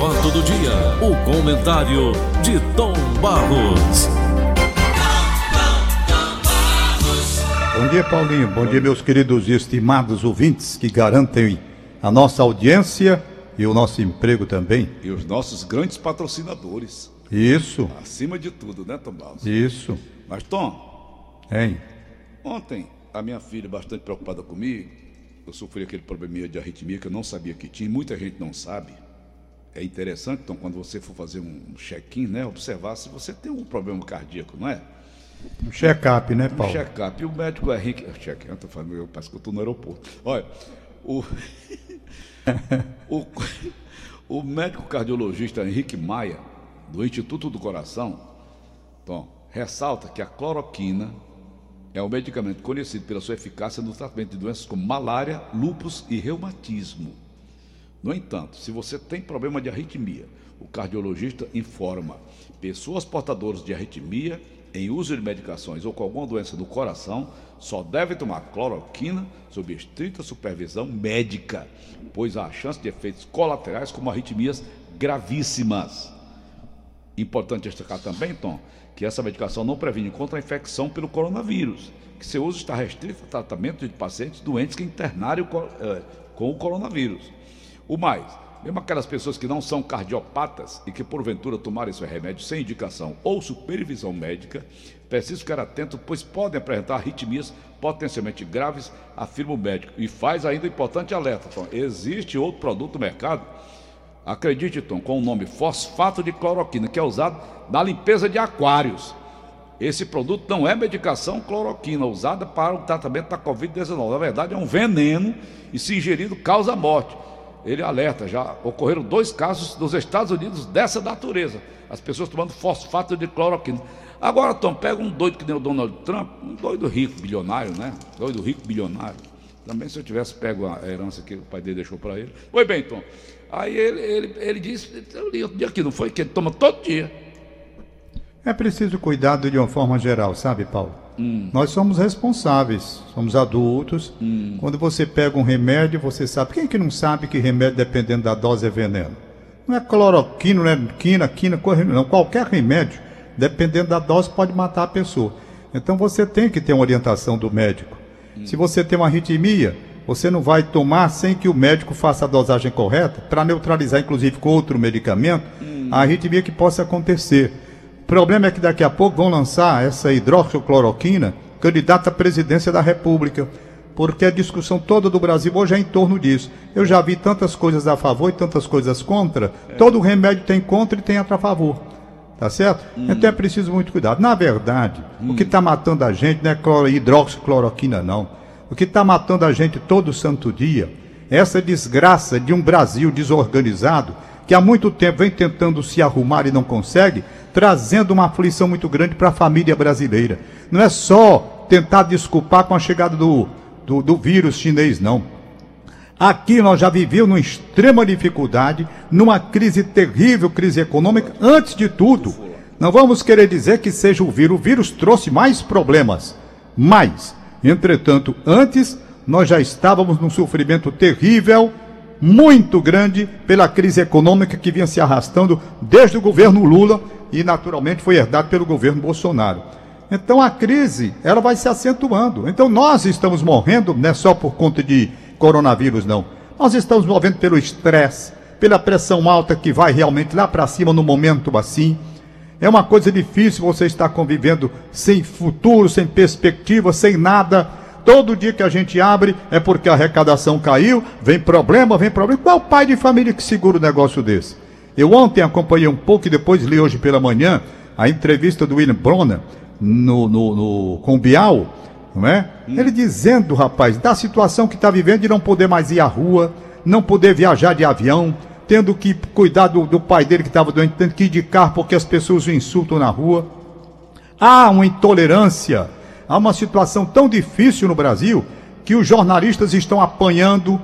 fato do dia, o comentário de Tom Barros. Bom dia, Paulinho. Bom dia, meus queridos e estimados ouvintes que garantem a nossa audiência e o nosso emprego também. E os nossos grandes patrocinadores. Isso. Acima de tudo, né, Tom Barros? Isso. Mas, Tom. Hein? Ontem, a minha filha, bastante preocupada comigo, eu sofri aquele probleminha de arritmia que eu não sabia que tinha, muita gente não sabe. É interessante, então, quando você for fazer um check-in, né, observar se você tem um problema cardíaco, não é? Um check-up, né, Paulo? Um check-up. E o médico é Henrique. Check-in, eu tô falando, eu parece que eu estou no aeroporto. Olha, o, o, o médico cardiologista Henrique Maia, do Instituto do Coração, então, ressalta que a cloroquina é um medicamento conhecido pela sua eficácia no tratamento de doenças como malária, lúpus e reumatismo. No entanto, se você tem problema de arritmia, o cardiologista informa pessoas portadoras de arritmia em uso de medicações ou com alguma doença do coração só devem tomar cloroquina sob estrita supervisão médica, pois há chance de efeitos colaterais como arritmias gravíssimas. Importante destacar também, Tom, que essa medicação não previne contra a infecção pelo coronavírus, que seu uso está restrito ao tratamento de pacientes doentes que internaram eh, com o coronavírus. O mais, mesmo aquelas pessoas que não são cardiopatas e que porventura tomarem seu remédio sem indicação ou supervisão médica, precisam ficar atento, pois podem apresentar arritmias potencialmente graves, afirma o médico. E faz ainda importante alerta, Tom. Existe outro produto no mercado, acredite, Tom, com o nome fosfato de cloroquina, que é usado na limpeza de aquários. Esse produto não é medicação cloroquina usada para o tratamento da Covid-19. Na verdade, é um veneno e, se ingerido, causa morte ele alerta, já ocorreram dois casos nos Estados Unidos dessa natureza. As pessoas tomando fosfato de cloroquina. Agora, Tom, pega um doido que nem o Donald Trump, um doido rico, bilionário, né? Doido rico, bilionário. Também se eu tivesse pego a herança que o pai dele deixou para ele. Foi bem, Tom. Aí ele, ele, ele disse, eu li outro dia aqui, não foi? Que ele toma todo dia. É preciso cuidado de uma forma geral, sabe, Paulo? Hum. Nós somos responsáveis, somos adultos. Hum. Quando você pega um remédio, você sabe. Quem é que não sabe que remédio, dependendo da dose, é veneno? Não é cloroquina, não é quina, quina, não. Qualquer remédio, dependendo da dose, pode matar a pessoa. Então você tem que ter uma orientação do médico. Hum. Se você tem uma arritmia, você não vai tomar sem que o médico faça a dosagem correta para neutralizar, inclusive com outro medicamento, hum. a arritmia que possa acontecer problema é que daqui a pouco vão lançar essa hidroxicloroquina candidata à presidência da República, porque a discussão toda do Brasil hoje é em torno disso. Eu já vi tantas coisas a favor e tantas coisas contra. É. Todo remédio tem contra e tem a favor. Tá certo? Hum. Então é preciso muito cuidado. Na verdade, hum. o que está matando a gente não é hidroxicloroquina, não. O que está matando a gente todo santo dia é essa desgraça de um Brasil desorganizado que há muito tempo vem tentando se arrumar e não consegue, trazendo uma aflição muito grande para a família brasileira. Não é só tentar desculpar com a chegada do, do, do vírus chinês, não. Aqui nós já vivemos numa extrema dificuldade, numa crise terrível, crise econômica, antes de tudo. Não vamos querer dizer que seja o vírus. O vírus trouxe mais problemas. Mais. Entretanto, antes nós já estávamos num sofrimento terrível, muito grande, pela crise econômica que vinha se arrastando desde o governo Lula e naturalmente foi herdado pelo governo Bolsonaro. Então a crise, ela vai se acentuando. Então nós estamos morrendo, não é só por conta de coronavírus, não. Nós estamos morrendo pelo estresse, pela pressão alta que vai realmente lá para cima no momento assim. É uma coisa difícil você estar convivendo sem futuro, sem perspectiva, sem nada. Todo dia que a gente abre é porque a arrecadação caiu, vem problema, vem problema. Qual pai de família que segura um negócio desse? Eu ontem acompanhei um pouco e depois li hoje pela manhã a entrevista do William Bonner no, no, no, com o Bial, não é? Hum. Ele dizendo, rapaz, da situação que está vivendo de não poder mais ir à rua, não poder viajar de avião, tendo que cuidar do, do pai dele que estava doente, tendo que ir de carro porque as pessoas o insultam na rua. Há uma intolerância, há uma situação tão difícil no Brasil que os jornalistas estão apanhando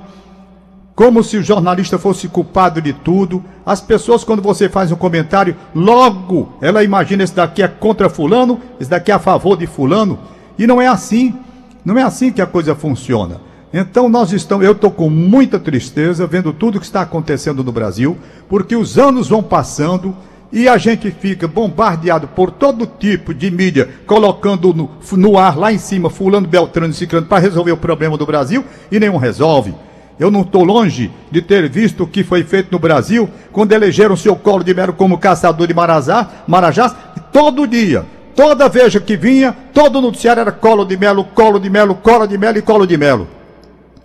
como se o jornalista fosse culpado de tudo. As pessoas, quando você faz um comentário, logo ela imagina esse daqui é contra fulano, esse daqui é a favor de fulano. E não é assim. Não é assim que a coisa funciona. Então nós estamos, eu estou com muita tristeza vendo tudo que está acontecendo no Brasil, porque os anos vão passando e a gente fica bombardeado por todo tipo de mídia, colocando no, no ar lá em cima, fulano, beltrano e ciclano, para resolver o problema do Brasil e nenhum resolve. Eu não estou longe de ter visto o que foi feito no Brasil quando elegeram seu Colo de Melo como caçador de Marazá, Marajás, todo dia, toda vez que vinha, todo noticiário era Colo de Melo, Colo de Melo, Colo de Melo e Colo de Melo.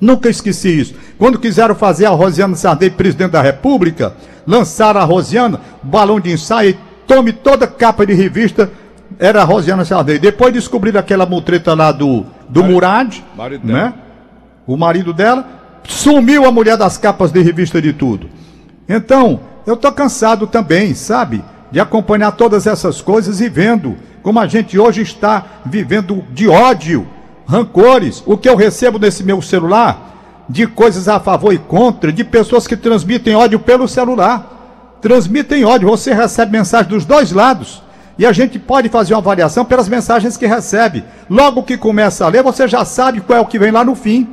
Nunca esqueci isso. Quando quiseram fazer a Rosiana Sardei presidente da República, lançaram a Rosiana, balão de ensaio, e tome toda capa de revista, era a Rosiana Sardei. Depois descobriram aquela mutreta lá do, do Mari, Murad, marido né? O marido dela, sumiu a mulher das capas de revista de tudo. Então, eu tô cansado também, sabe? De acompanhar todas essas coisas e vendo como a gente hoje está vivendo de ódio rancores, o que eu recebo nesse meu celular, de coisas a favor e contra, de pessoas que transmitem ódio pelo celular. Transmitem ódio, você recebe mensagem dos dois lados. E a gente pode fazer uma avaliação pelas mensagens que recebe. Logo que começa a ler, você já sabe qual é o que vem lá no fim.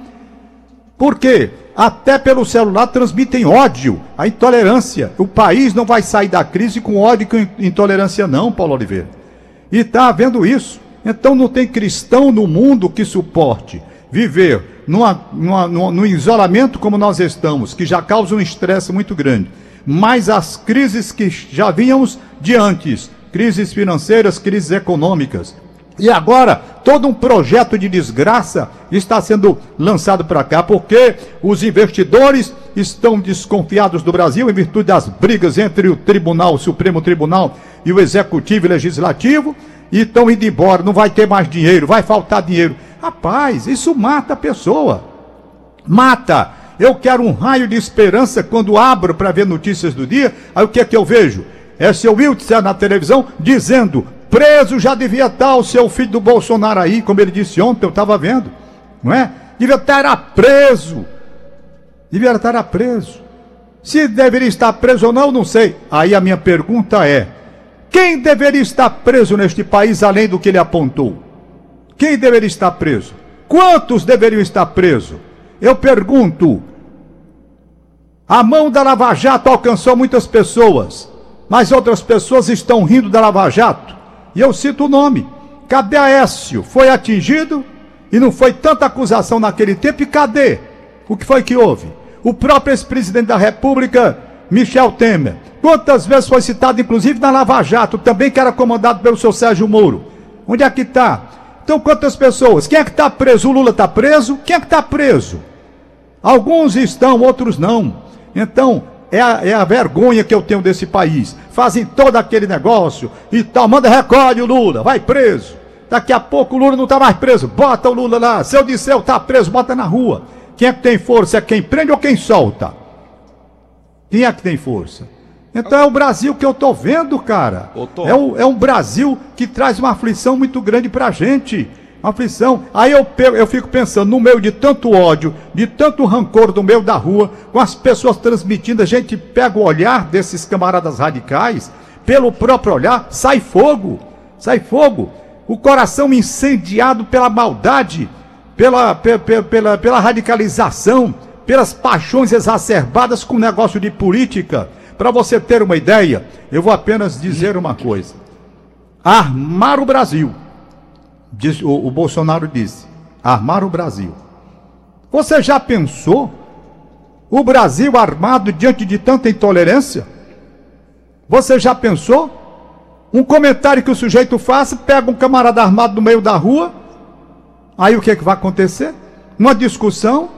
Por quê? Até pelo celular transmitem ódio, a intolerância. O país não vai sair da crise com ódio e com intolerância, não, Paulo Oliveira. E está havendo isso. Então não tem cristão no mundo que suporte viver numa, numa, no isolamento como nós estamos, que já causa um estresse muito grande. Mas as crises que já vínhamos de antes, crises financeiras, crises econômicas. E agora, todo um projeto de desgraça está sendo lançado para cá, porque os investidores estão desconfiados do Brasil em virtude das brigas entre o Tribunal, o Supremo Tribunal e o Executivo e Legislativo e estão indo embora, não vai ter mais dinheiro, vai faltar dinheiro. Rapaz, isso mata a pessoa. Mata. Eu quero um raio de esperança quando abro para ver notícias do dia. Aí o que é que eu vejo? É seu Wiltzer na televisão dizendo: preso já devia estar o seu filho do Bolsonaro aí, como ele disse ontem, eu estava vendo. Não é? Devia estar preso. Devia estar preso. Se deveria estar preso ou não, não sei. Aí a minha pergunta é: quem deveria estar preso neste país além do que ele apontou? Quem deveria estar preso? Quantos deveriam estar presos? Eu pergunto. A mão da Lava Jato alcançou muitas pessoas, mas outras pessoas estão rindo da Lava Jato. E eu cito o nome. Cadê Aécio? Foi atingido e não foi tanta acusação naquele tempo. E cadê? O que foi que houve? O próprio ex-presidente da República, Michel Temer, Quantas vezes foi citado, inclusive, na Lava Jato, também que era comandado pelo seu Sérgio Moro? Onde é que está? Então, quantas pessoas? Quem é que está preso? O Lula está preso? Quem é que está preso? Alguns estão, outros não. Então, é a, é a, vergonha que eu tenho desse país. Fazem todo aquele negócio e tal, manda recolhe o Lula, vai preso. Daqui a pouco o Lula não está mais preso, bota o Lula lá. Se eu disser eu está preso, bota na rua. Quem é que tem força? É quem prende ou quem solta? Quem é que tem força? Então é o Brasil que eu tô vendo, cara. É, o, é um Brasil que traz uma aflição muito grande pra gente. Uma aflição. Aí eu, pego, eu fico pensando, no meio de tanto ódio, de tanto rancor no meio da rua, com as pessoas transmitindo, a gente pega o olhar desses camaradas radicais, pelo próprio olhar, sai fogo. Sai fogo. O coração incendiado pela maldade, pela, pela, pela, pela radicalização, pelas paixões exacerbadas com o negócio de política para você ter uma ideia, eu vou apenas dizer uma coisa: armar o Brasil. Diz, o, o Bolsonaro disse: armar o Brasil. Você já pensou o Brasil armado diante de tanta intolerância? Você já pensou? Um comentário que o sujeito faça, pega um camarada armado no meio da rua, aí o que, é que vai acontecer? Uma discussão,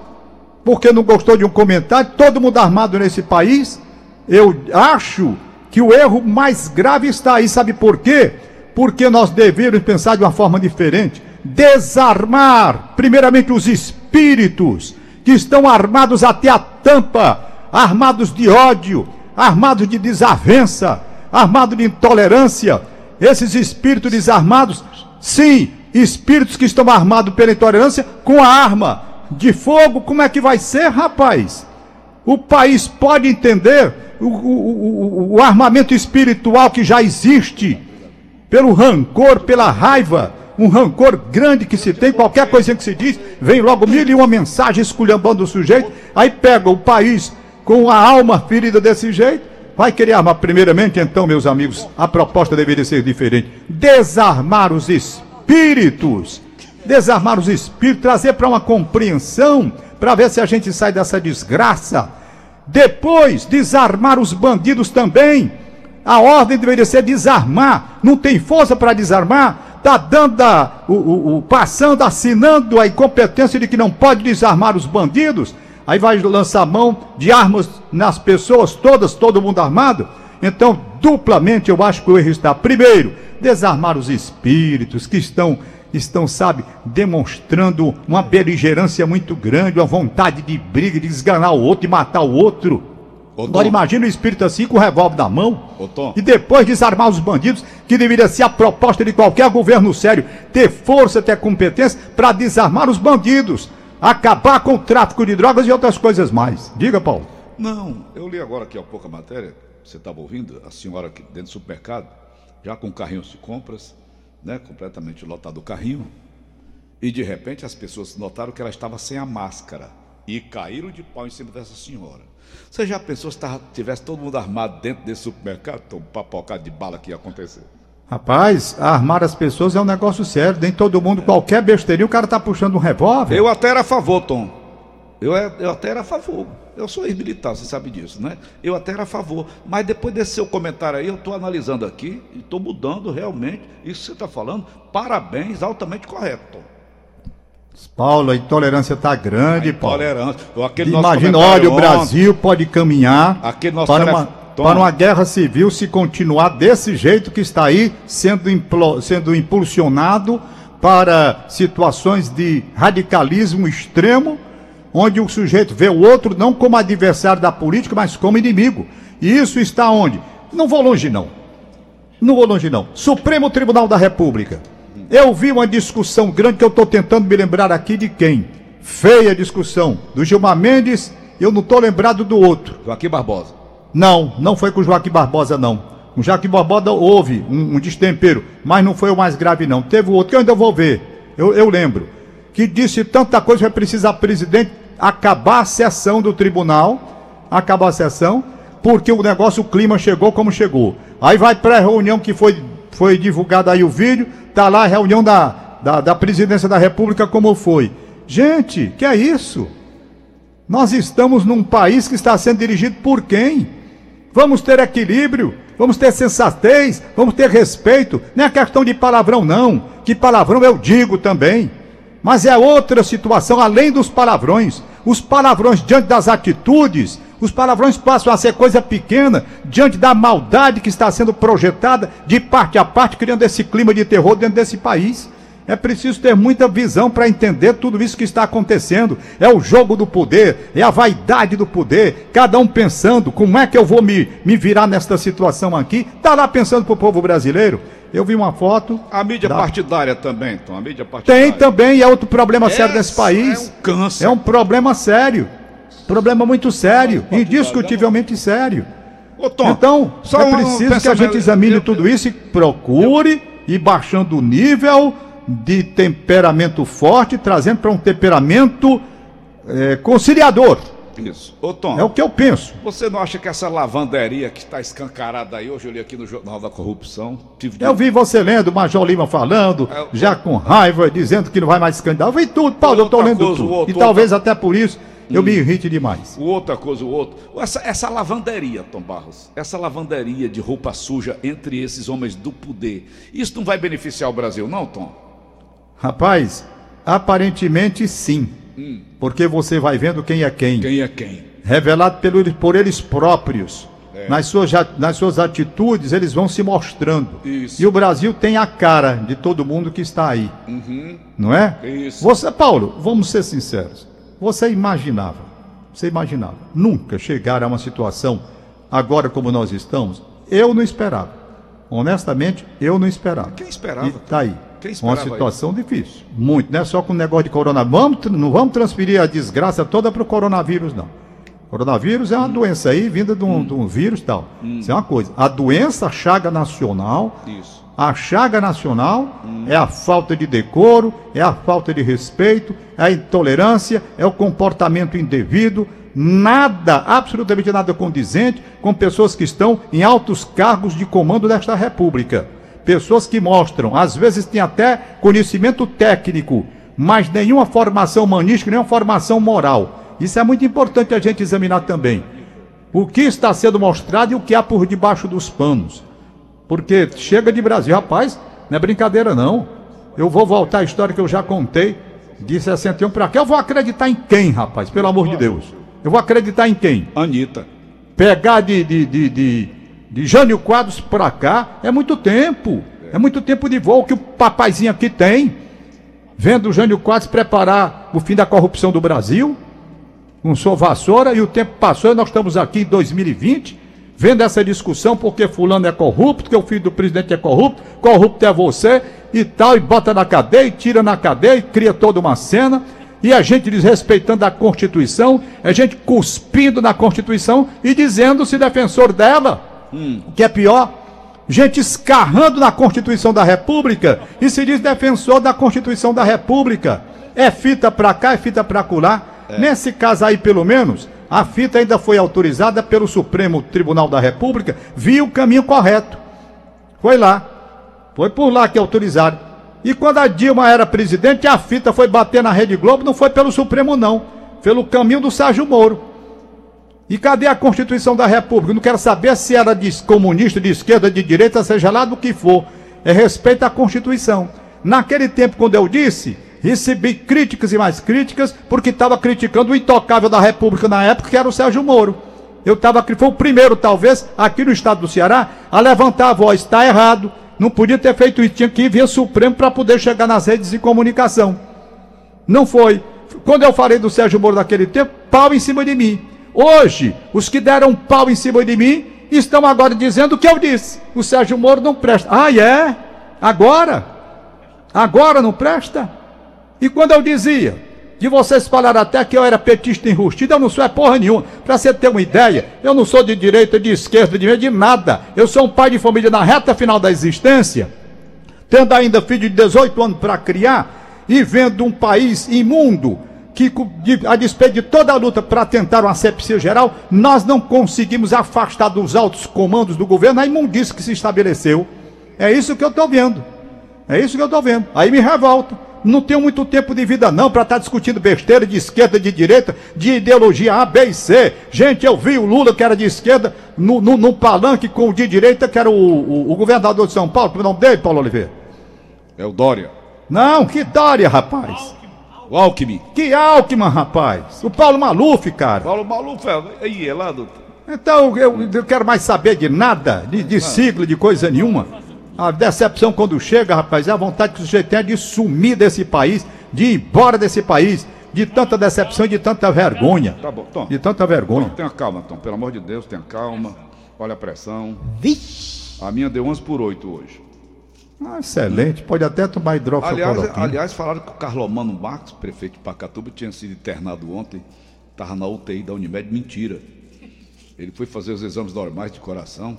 porque não gostou de um comentário, todo mundo armado nesse país, eu acho que o erro mais grave está aí, sabe por quê? Porque nós deveríamos pensar de uma forma diferente. Desarmar, primeiramente, os espíritos que estão armados até a tampa, armados de ódio, armados de desavença, armados de intolerância. Esses espíritos desarmados, sim, espíritos que estão armados pela intolerância com a arma de fogo, como é que vai ser, rapaz? O país pode entender o, o, o, armamento espiritual que já existe, pelo rancor, pela raiva, um rancor grande que se tem, qualquer coisa que se diz, vem logo mil e uma mensagem esculhambando o sujeito, aí pega o país com a alma ferida desse jeito, vai querer armar. Primeiramente, então, meus amigos, a proposta deveria ser diferente: desarmar os espíritos. Desarmar os espíritos, trazer para uma compreensão, para ver se a gente sai dessa desgraça. Depois, desarmar os bandidos também. A ordem deveria ser desarmar. Não tem força para desarmar. Está dando a, o, o, o, passando, assinando a incompetência de que não pode desarmar os bandidos. Aí vai lançar mão de armas nas pessoas todas, todo mundo armado. Então, duplamente eu acho que o erro está. Primeiro, desarmar os espíritos que estão, estão, sabe, demonstrando uma beligerância muito grande, uma vontade de briga, de esganar o outro, de matar o outro. Ô, Agora imagina o espírito assim com o revólver na mão. Ô, e depois desarmar os bandidos, que deveria ser a proposta de qualquer governo sério, ter força, ter competência para desarmar os bandidos, acabar com o tráfico de drogas e outras coisas mais. Diga, Paulo. Não, eu li agora aqui há pouco a matéria, você estava ouvindo, a senhora aqui dentro do supermercado, já com carrinhos de compras, né, completamente lotado o carrinho, e de repente as pessoas notaram que ela estava sem a máscara e caíram de pau em cima dessa senhora. Você já pensou se tivesse todo mundo armado dentro desse supermercado? Então, papocado de bala que ia acontecer. Rapaz, armar as pessoas é um negócio sério. Nem todo mundo, qualquer besteirinha, o cara tá puxando um revólver. Eu até era a favor, Tom. Eu, é, eu até era a favor. Eu sou ex-militar, você sabe disso, né? Eu até era a favor. Mas depois desse seu comentário aí, eu estou analisando aqui e estou mudando realmente. Isso que você está falando, parabéns, altamente correto. Paulo, a intolerância está grande, a intolerância. Paulo. Aquele Imagina, olha, o Brasil pode caminhar para uma, para uma guerra civil se continuar desse jeito que está aí, sendo, implo, sendo impulsionado para situações de radicalismo extremo, onde o sujeito vê o outro não como adversário da política, mas como inimigo. E isso está onde? Não vou longe, não. Não vou longe, não. Supremo Tribunal da República. Eu vi uma discussão grande que eu estou tentando me lembrar aqui de quem. Feia discussão. Do Gilmar Mendes, eu não estou lembrado do outro. Joaquim Barbosa. Não, não foi com o Joaquim Barbosa, não. Com o Joaquim Barbosa houve um, um, destempero, mas não foi o mais grave, não. Teve o outro que eu ainda vou ver. Eu, eu lembro. Que disse tanta coisa que vai precisar presidente acabar a sessão do tribunal, acabar a sessão, porque o negócio, o clima chegou como chegou. Aí vai pré-reunião que foi, foi divulgado aí o vídeo, Está lá a reunião da, da, da presidência da República, como foi. Gente, que é isso? Nós estamos num país que está sendo dirigido por quem? Vamos ter equilíbrio, vamos ter sensatez, vamos ter respeito. Não é questão de palavrão, não. Que palavrão eu digo também. Mas é outra situação além dos palavrões. Os palavrões diante das atitudes, os palavrões passam a ser coisa pequena diante da maldade que está sendo projetada de parte a parte, criando esse clima de terror dentro desse país. É preciso ter muita visão para entender tudo isso que está acontecendo. É o jogo do poder, é a vaidade do poder. Cada um pensando como é que eu vou me, me virar nesta situação aqui. Está lá pensando para o povo brasileiro. Eu vi uma foto. A mídia da... partidária também, então. A mídia partidária. Tem também, e é outro problema Essa sério desse país. É um câncer. É um problema sério. Problema muito sério, indiscutivelmente sério. Ô, Tom, então, só é preciso que a gente examine tudo isso e procure ir baixando o nível de temperamento forte, trazendo para um temperamento é, conciliador. Isso. Ô, Tom. É o que eu penso. Você não acha que essa lavanderia que está escancarada aí, hoje eu li aqui no Jornal da Corrupção. De... Eu vi você lendo, o Major Lima falando, é, já com raiva, dizendo que não vai mais candidato. Eu vi tudo, Paulo, eu estou lendo coisa, tudo. Outro, e talvez outra... até por isso eu me irrite demais. Outra coisa, o outro. Essa, essa lavanderia, Tom Barros, essa lavanderia de roupa suja entre esses homens do poder, isso não vai beneficiar o Brasil, não, Tom? Rapaz, aparentemente sim. Hum. Porque você vai vendo quem é quem. Quem é quem. Revelado pelo, por eles próprios. É. Nas, suas, nas suas atitudes, eles vão se mostrando. Isso. E o Brasil tem a cara de todo mundo que está aí. Uhum. Não é? Isso. Você, Paulo, vamos ser sinceros. Você imaginava, você imaginava, nunca chegar a uma situação agora como nós estamos? Eu não esperava. Honestamente, eu não esperava. Quem esperava? Está aí. Uma situação isso? difícil. Muito, não é só com o negócio de coronavírus. Vamos, não vamos transferir a desgraça toda para o coronavírus, não. Coronavírus é uma hum. doença aí, vinda de um, hum. de um vírus e tal. Hum. Isso é uma coisa. A doença chaga nacional, Isso. A chaga nacional hum. é a falta de decoro, é a falta de respeito, é a intolerância, é o comportamento indevido, nada, absolutamente nada condizente com pessoas que estão em altos cargos de comando desta República. Pessoas que mostram, às vezes têm até conhecimento técnico, mas nenhuma formação humanística, nenhuma formação moral. Isso é muito importante a gente examinar também. O que está sendo mostrado e o que há por debaixo dos panos. Porque chega de Brasil, rapaz, não é brincadeira não. Eu vou voltar à história que eu já contei de 61 para cá. Eu vou acreditar em quem, rapaz? Pelo amor de Deus. Eu vou acreditar em quem? Anitta. Pegar de, de, de, de, de Jânio Quadros para cá é muito tempo. É muito tempo de voo que o papaizinho aqui tem. Vendo o Jânio Quadros preparar o fim da corrupção do Brasil. Com sua vassoura e o tempo passou e nós estamos aqui em 2020 vendo essa discussão porque fulano é corrupto, que o filho do presidente é corrupto, corrupto é você e tal, e bota na cadeia, e tira na cadeia, e cria toda uma cena e a gente desrespeitando a Constituição, a gente cuspindo na Constituição e dizendo-se defensor dela, hum. que é pior, gente escarrando na Constituição da República e se diz defensor da Constituição da República. É fita para cá, é fita para colar. É. Nesse caso aí, pelo menos, a fita ainda foi autorizada pelo Supremo Tribunal da República, viu o caminho correto. Foi lá. Foi por lá que autorizaram. E quando a Dilma era presidente, a fita foi bater na Rede Globo, não foi pelo Supremo, não. Pelo caminho do Sérgio Moro. E cadê a Constituição da República? Não quero saber se era de comunista, de esquerda, de direita, seja lá do que for. É respeito à Constituição. Naquele tempo, quando eu disse, recebi críticas e mais críticas, porque estava criticando o intocável da República na época, que era o Sérgio Moro. Eu estava, foi o primeiro, talvez, aqui no estado do Ceará, a levantar a voz. Está errado. Não podia ter feito isso, tinha que ir via Supremo para poder chegar nas redes de comunicação. Não foi. Quando eu falei do Sérgio Moro naquele tempo, pau em cima de mim. Hoje, os que deram pau em cima de mim estão agora dizendo o que eu disse. O Sérgio Moro não presta. Ah, é? Agora? Agora não presta? E quando eu dizia, de vocês falaram até que eu era petista enrustido, eu não sou é porra nenhuma. Para você ter uma ideia, eu não sou de direita, de esquerda, de de nada. Eu sou um pai de família na reta final da existência, tendo ainda filho de 18 anos para criar e vendo um país imundo que, a despeito de toda a luta para tentar uma asepsia geral, nós não conseguimos afastar dos altos comandos do governo a imundícia que se estabeleceu. É isso que eu estou vendo. É isso que eu estou vendo. Aí me revolta. Não tenho muito tempo de vida não para estar tá discutindo besteira de esquerda, de direita, de ideologia A, B e C. Gente, eu vi o Lula que era de esquerda no, no, no palanque com o de direita que era o, o, o governador de São Paulo. O nome dele, Paulo Oliveira? É o Dória. Não, que Dória, rapaz. O Alckmin. Que Alckmin, rapaz. O Paulo Maluf, cara. Paulo Maluf, é, aí, é lá, doutor. Então, eu, eu quero mais saber de nada, de, de sigla, de coisa nenhuma. A decepção quando chega, rapaz, é a vontade que o sujeito tem de sumir desse país, de ir embora desse país, de tanta decepção e de tanta vergonha. Tá bom, Tom. De tanta vergonha. Tom, tenha calma, Tom. Pelo amor de Deus, tenha calma. Olha a pressão. Vixe! A minha deu 11 por 8 hoje. Ah, excelente. Pode até tomar hidrofocoloquina. Aliás, aliás, falaram que o Carlomano Marcos, prefeito de Pacatuba, tinha sido internado ontem. Estava na UTI da Unimed. Mentira. Ele foi fazer os exames normais de coração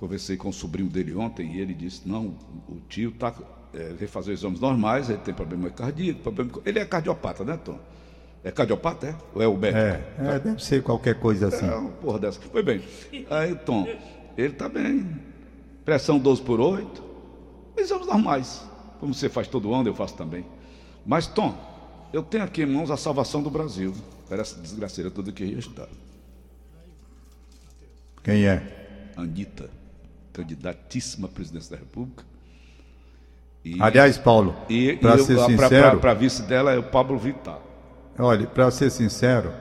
Conversei com o sobrinho dele ontem e ele disse: não, o tio está é, veio fazer exames normais, ele tem problema cardíaco, problema... ele é cardiopata, né, Tom? É cardiopata, é? Ou é o médico? É, é deve ser qualquer coisa assim. É, uma porra dessa. Foi bem. Aí, Tom, ele está bem. Pressão 12 por 8. Exames normais. Como você faz todo ano, eu faço também. Mas, Tom, eu tenho aqui em mãos a salvação do Brasil. Para essa desgraceira toda que está. Quem é? Anitta candidatíssima à presidência da República. E, Aliás, Paulo, para ser sincero. Para vice dela é o Pablo Vittar. Olha, para ser sincero,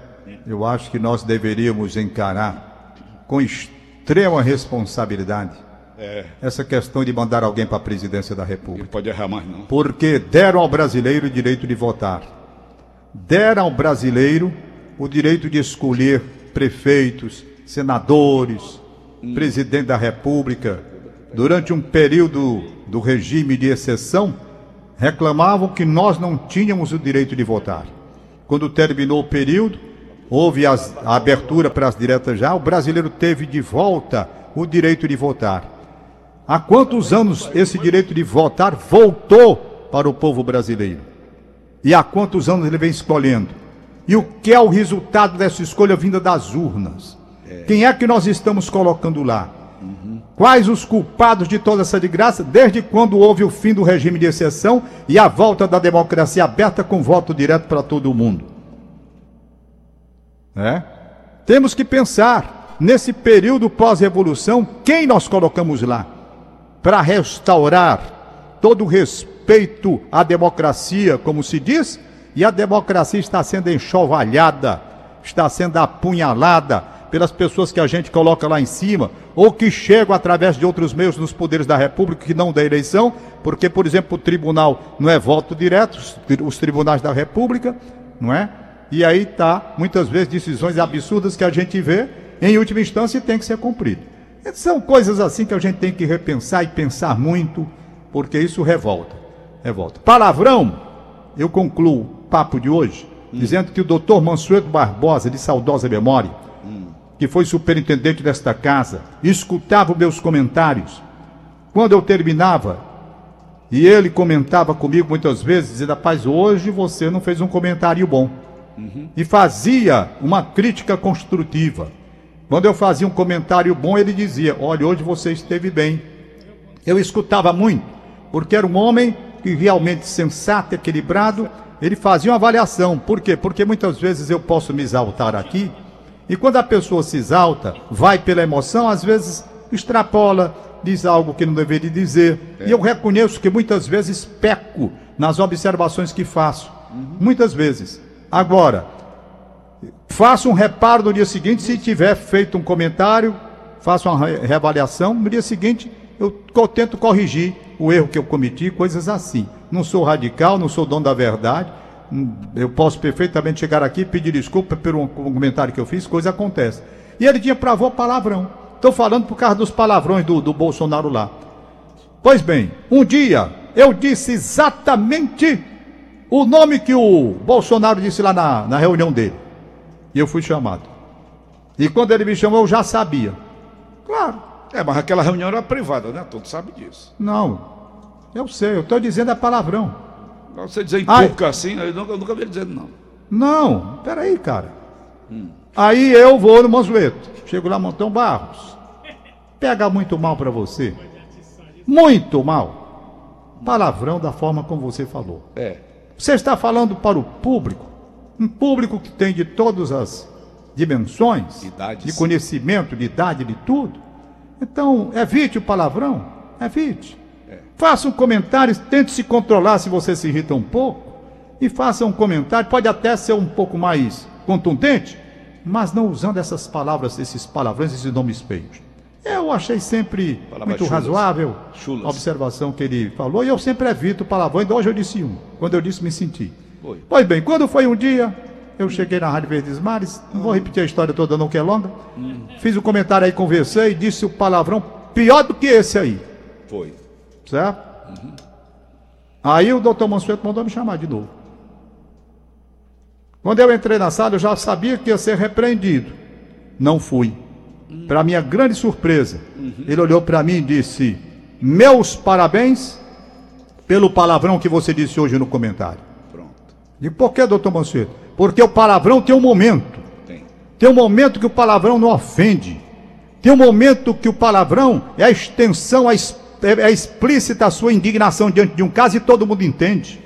eu acho que nós deveríamos encarar com extrema responsabilidade é. essa questão de mandar alguém para a presidência da República. Não pode errar mais, não. Porque deram ao brasileiro o direito de votar. Deram ao brasileiro o direito de escolher prefeitos, senadores, presidente da República, durante um período do regime de exceção, reclamavam que nós não tínhamos o direito de votar. Quando terminou o período, houve as, a abertura para as diretas já, o brasileiro teve de volta o direito de votar. Há quantos anos esse direito de votar voltou para o povo brasileiro? E há quantos anos ele vem escolhendo? E o que é o resultado dessa escolha vinda das urnas? Quem é que nós estamos colocando lá? Quais os culpados de toda essa desgraça, desde quando houve o fim do regime de exceção e a volta da democracia aberta com voto direto para todo mundo? É? Temos que pensar, nesse período pós-revolução, quem nós colocamos lá? Para restaurar todo o respeito à democracia, como se diz, e a democracia está sendo enxovalhada, está sendo apunhalada pelas pessoas que a gente coloca lá em cima, ou que chegam através de outros meios nos poderes da República, que não da eleição, porque, por exemplo, o tribunal não é voto direto, os tribunais da República, não é? E aí está, muitas vezes, decisões absurdas que a gente vê, em última instância, tem que ser cumprido. São coisas assim que a gente tem que repensar e pensar muito, porque isso revolta. Revolta. Palavrão, eu concluo o papo de hoje, hum. dizendo que o doutor Mansueto Barbosa, de saudosa memória, hum. que foi superintendente desta casa, escutava meus comentários. Quando eu terminava, e ele comentava comigo muitas vezes, dizendo, rapaz, hoje você não fez um comentário bom. Uhum. E fazia uma crítica construtiva. Quando eu fazia um comentário bom, ele dizia: Olha, hoje você esteve bem. Eu escutava muito, porque era um homem que realmente sensato, equilibrado. Ele fazia uma avaliação. Por quê? Porque muitas vezes eu posso me exaltar aqui, e quando a pessoa se exalta, vai pela emoção, às vezes extrapola, diz algo que não deveria dizer. É. E eu reconheço que muitas vezes peco nas observações que faço. Uhum. Muitas vezes. Agora, faço um reparo no dia seguinte, se tiver feito um comentário, faço uma reavaliação, no dia seguinte eu tento corrigir o erro que eu cometi, coisas assim. Não sou radical, não sou dono da verdade. Eu posso perfeitamente chegar aqui e pedir desculpa pelo comentário que eu fiz, coisa acontece. E ele tinha avô palavrão. Estou falando por causa dos palavrões do, do Bolsonaro lá. Pois bem, um dia eu disse exatamente o nome que o Bolsonaro disse lá na, na reunião dele. E eu fui chamado. E quando ele me chamou, eu já sabia. Claro. É, mas aquela reunião era privada, né? Todo sabe disso. Não. Eu sei, eu estou dizendo a palavrão. Você dizer em pouco assim, eu nunca, eu nunca vi ele dizendo não. Não, peraí, cara. Hum. Aí eu vou no Manzueto. Chego lá, Montão Barros. Pega muito mal para você. Muito mal. Palavrão da forma como você falou. É. Você está falando para o público, um público que tem de todas as dimensões, Idades. de conhecimento, de idade, de tudo. Então, evite o palavrão, evite. É. Faça um comentário, tente se controlar se você se irrita um pouco. E faça um comentário, pode até ser um pouco mais contundente, mas não usando essas palavras, esses palavrões, esses nomes feios. Eu achei sempre muito chulas. razoável chulas. a observação que ele falou, e eu sempre evito palavrão, e hoje eu disse um, quando eu disse me senti. Foi. Pois bem, quando foi um dia, eu cheguei na Rádio Verdes Mares, não vou repetir a história toda não que é longa, hum. fiz um comentário aí, conversei, disse o palavrão pior do que esse aí. Foi. Certo? Uhum. Aí o doutor Mansueto mandou me chamar de novo. Quando eu entrei na sala, eu já sabia que ia ser repreendido. Não fui. Para minha grande surpresa, uhum. ele olhou para mim e disse: Meus parabéns pelo palavrão que você disse hoje no comentário. E por que, doutor Mansueto? Porque o palavrão tem um momento. Tem. tem um momento que o palavrão não ofende. Tem um momento que o palavrão é a extensão, é, é explícita a sua indignação diante de um caso e todo mundo entende.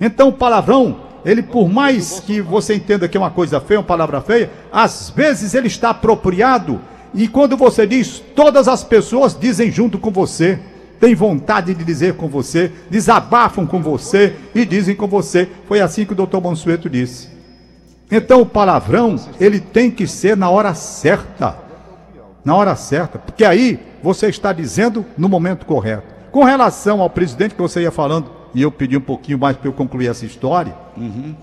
Então o palavrão ele por mais que você entenda que é uma coisa feia, uma palavra feia, às vezes ele está apropriado e quando você diz, todas as pessoas dizem junto com você, têm vontade de dizer com você, desabafam com você e dizem com você. Foi assim que o doutor Mansueto disse. Então o palavrão, ele tem que ser na hora certa. Na hora certa, porque aí você está dizendo no momento correto. Com relação ao presidente que você ia falando, e eu pedi um pouquinho mais para eu concluir essa história, uhum.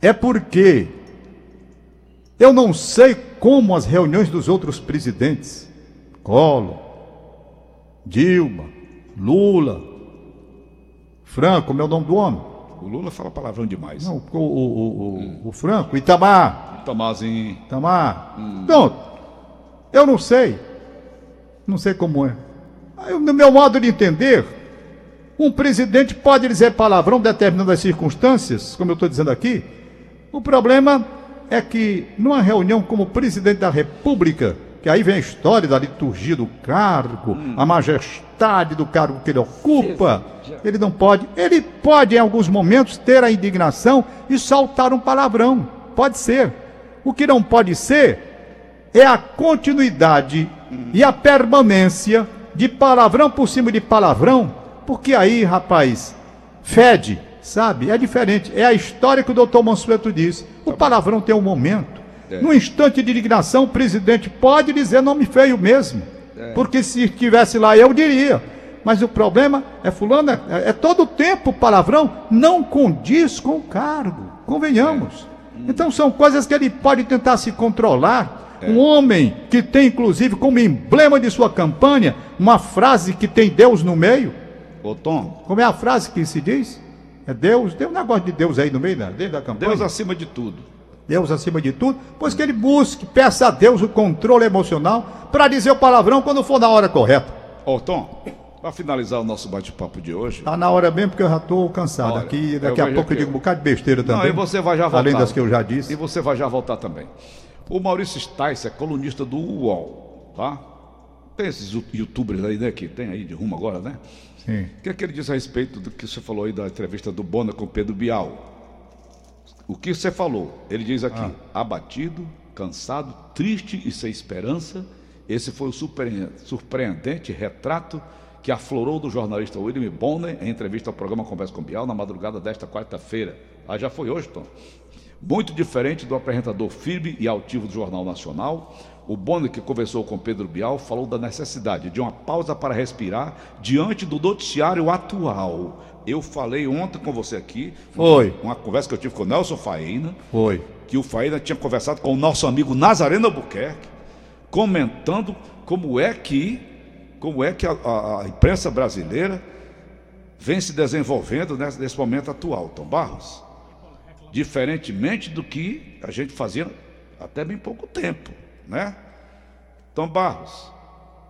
é porque eu não sei como as reuniões dos outros presidentes, Collor, Dilma, Lula, Franco, como é nome do homem? O Lula fala palavrão demais. Não, o, o, o, hum. o Franco, Itamar. Itamarzinho. Itamar. Hum. Pronto. Eu não sei. Não sei como é. No meu modo de entender, um presidente pode dizer palavrão determinando as circunstâncias, como eu estou dizendo aqui. O problema é que, numa reunião como presidente da República, que aí vem a história da liturgia do cargo, hum. a majestade do cargo que ele ocupa, ele não pode. Ele pode, em alguns momentos, ter a indignação e soltar um palavrão. Pode ser. O que não pode ser é a continuidade hum. e a permanência de palavrão por cima de palavrão, porque aí, rapaz, fede, sabe? É diferente. É a história que o doutor Mansueto disse. O tá palavrão tem um momento. É. No instante de indignação, o presidente pode dizer nome feio mesmo. É. Porque se estivesse lá, eu diria. Mas o problema é fulano, é, é todo o tempo palavrão não condiz com o cargo. Convenhamos. É. Hum. Então são coisas que ele pode tentar se controlar é. Um homem que tem, inclusive, como emblema de sua campanha, uma frase que tem Deus no meio. Ô, Tom. Como é a frase que se diz? É Deus, tem um negócio de Deus aí no meio, né? dentro da campanha. Deus acima de tudo. Deus acima de tudo, pois que ele busque, peça a Deus o controle emocional para dizer o palavrão quando for na hora correta. Ô, Tom, para finalizar o nosso bate-papo de hoje. Tá na hora mesmo, porque eu já estou cansado Olha, aqui. Daqui a pouco eu digo um bocado de besteira também. Não, e você vai já voltar. Além das que eu já disse. E você vai já voltar também. O Maurício Stice é colunista do UOL, tá? Tem esses youtubers aí, né, que tem aí de rumo agora, né? Sim. O que é que ele diz a respeito do que você falou aí da entrevista do Bona com Pedro Bial? O que você falou? Ele diz aqui, ah. abatido, cansado, triste e sem esperança. Esse foi o surpreendente retrato que aflorou do jornalista William Bonner em entrevista ao programa Conversa com Bial na madrugada desta quarta-feira. Ah, já foi hoje, Tom? Muito diferente do apresentador firme e altivo do Jornal Nacional, o Bonner, que conversou com Pedro Bial, falou da necessidade de uma pausa para respirar diante do noticiário atual. Eu falei ontem com você aqui. Foi. Uma conversa que eu tive com o Nelson Faina. Foi. Que o Faina tinha conversado com o nosso amigo Nazareno Albuquerque, comentando como é que, como é que a, a, a imprensa brasileira vem se desenvolvendo nesse, nesse momento atual. Tom Barros diferentemente do que a gente fazia até bem pouco tempo, né? Tom Barros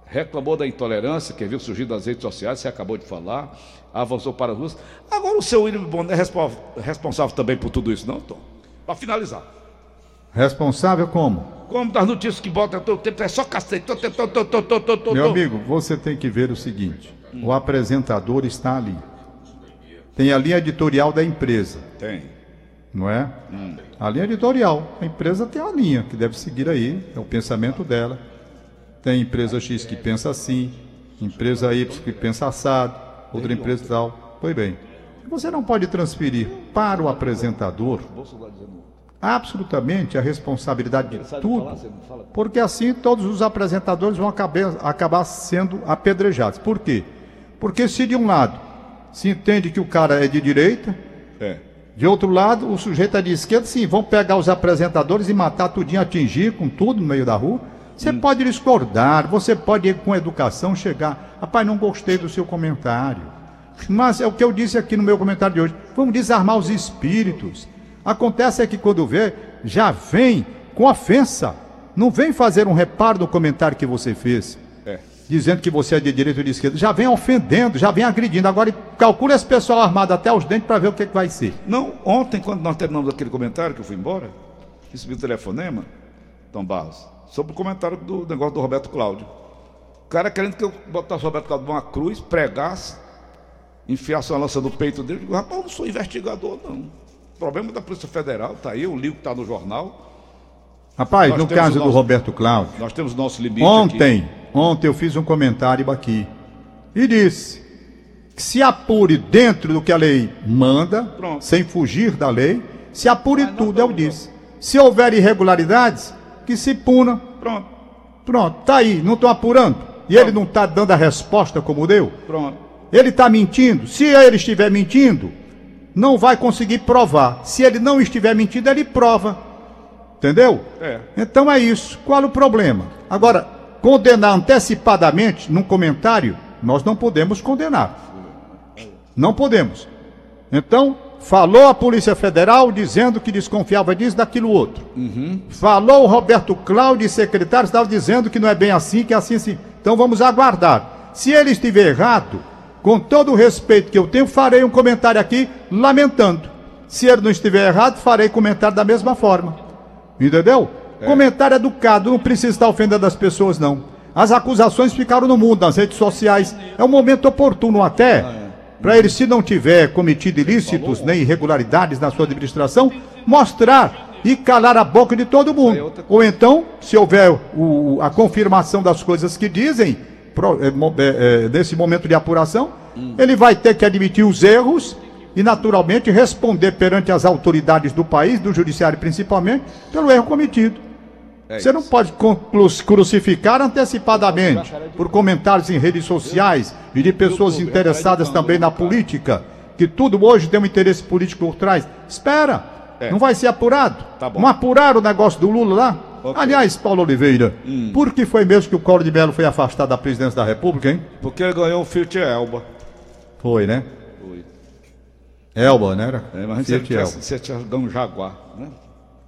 reclamou da intolerância que viu surgir das redes sociais, você acabou de falar, avançou para as ruas. Agora o seu William Bonner é responsável também por tudo isso, não, Tom? Para finalizar. Responsável como? Como das notícias que botam todo tempo, é só cacete. Tô, tô, tô, Meu amigo, você tem que ver o seguinte: o apresentador está ali. Tem a linha editorial da empresa. Tem não é? Hum. A linha editorial. A empresa tem uma linha que deve seguir aí, é o pensamento dela. Tem empresa X que pensa assim, empresa Y que pensa assado, outra empresa tal. Pois bem, você não pode transferir para o apresentador absolutamente a responsabilidade de tudo, porque assim todos os apresentadores vão acabar, acabar sendo apedrejados. Por quê? Porque se de um lado se entende que o cara é de direita, é. De outro lado, o sujeito é de esquerda, sim, vão pegar os apresentadores e matar tudinho, atingir com tudo no meio da rua. Você hum. pode discordar, você pode ir com educação chegar. Rapaz, não gostei do seu comentário. Mas é o que eu disse aqui no meu comentário de hoje. Vamos desarmar os espíritos. Acontece é que quando vê, já vem com ofensa. Não vem fazer um reparo no comentário que você fez dizendo que você é de direita ou de esquerda, já vem ofendendo, já vem agredindo. Agora calcule esse pessoal armado até os dentes para ver o que, é que vai ser. Não, ontem, quando nós terminamos aquele comentário que eu fui embora, recebi o telefonema, Tom Barros, sobre o comentário do negócio do Roberto Cláudio. O cara querendo que eu botasse o Roberto Cláudio numa cruz, pregasse, enfiasse uma lança no peito dele. Eu digo, rapaz, eu não sou investigador, não. O problema da Polícia Federal, está aí, o livro está no jornal. Rapaz, nós no caso nosso, do Roberto Cláudio. Nós temos nosso limite. Ontem, aqui. ontem eu fiz um comentário aqui e disse que se apure dentro do que a lei manda, Pronto. sem fugir da lei, se apure Mas tudo, eu disse. Se houver irregularidades, que se puna. Pronto. Pronto, tá aí, não estou apurando. E Pronto. ele não está dando a resposta como deu? Pronto. Ele está mentindo. Se ele estiver mentindo, não vai conseguir provar. Se ele não estiver mentindo, ele prova. Entendeu? É. Então é isso. Qual o problema? Agora, condenar antecipadamente num comentário, nós não podemos condenar. Não podemos. Então, falou a Polícia Federal dizendo que desconfiava disso, daquilo outro. Uhum. Falou o Roberto Cláudio, secretário, estava dizendo que não é bem assim, que é assim, assim. Então vamos aguardar. Se ele estiver errado, com todo o respeito que eu tenho, farei um comentário aqui lamentando. Se ele não estiver errado, farei comentário da mesma forma. Entendeu? É. Comentário educado, não precisa estar ofendendo as pessoas, não. As acusações ficaram no mundo, nas redes sociais. É um momento oportuno até, ah, é. Para ele, se não tiver cometido ilícitos nem irregularidades na sua administração, mostrar e calar a boca de todo mundo. Ou então, se houver o, a confirmação das coisas que dizem, pro, é, é, é, nesse momento de apuração, hum. ele vai ter que admitir os erros e, naturalmente, responder perante as autoridades do país, do judiciário principalmente, pelo erro cometido. É Você não pode crucificar antecipadamente por comentários em redes sociais e de pessoas interessadas também na política, que tudo hoje tem um interesse político por trás. Espera! É. Não vai ser apurado? Tá. Não apuraram o negócio do Lula lá? Okay. Aliás, Paulo Oliveira, hum. por que foi mesmo que o Collor de Mello foi afastado da presidência da República, hein? Porque ele ganhou um Fiat Elba. Foi, né? Foi. Elba, né? Era? É, mas Fiat Elba. Você tinha um Jaguar, né?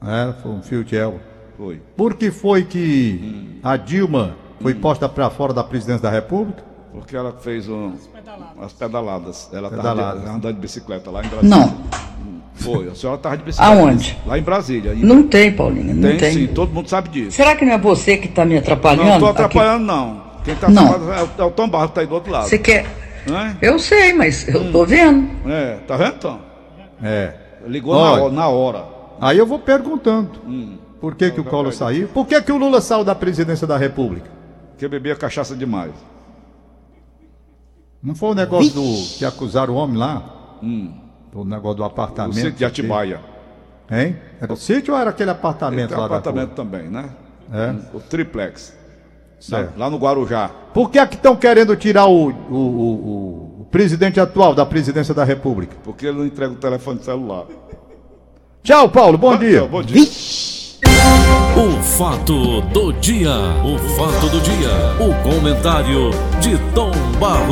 Era, foi um Fiat Elba. Foi. Por que foi que hum. a Dilma foi hum. posta para fora da presidência da República? Porque ela fez um, as pedaladas. As pedaladas. Ela estava andando de bicicleta lá em Brasília. Não. Foi, a senhora estava de bicicleta. Aonde? Lá em Brasília. Não tem, Paulinho, não tem. Tem sim, todo mundo sabe disso. Será que não é você que está me atrapalhando? Não estou atrapalhando, aqui? não. Quem está atrapalhando é, é o Tom Barro que está aí do outro lado. Você quer... É? Eu sei, mas eu estou vendo. É, tá vendo, Tom? É. Ligou Olha, na, hora. Aí eu vou perguntando. Hum. Por que, que o Collor saiu? Por que, que o Lula saiu da presidência da República? Porque bebia cachaça demais. Não foi o negócio do que acusaram o homem lá? Hum. O negócio do apartamento. O sítio de Atibaia. Hein? Era o sítio ou era aquele apartamento lá apartamento também, né? É. O triplex. Lá, lá, no Guarujá. Por que é que estão querendo tirar o, o, o, o, presidente atual da presidência da República? Porque ele não entrega o telefone celular. Tchau, Paulo. Bom dia. bom dia. O fato do dia. O fato do dia. O comentário de Tom Barro.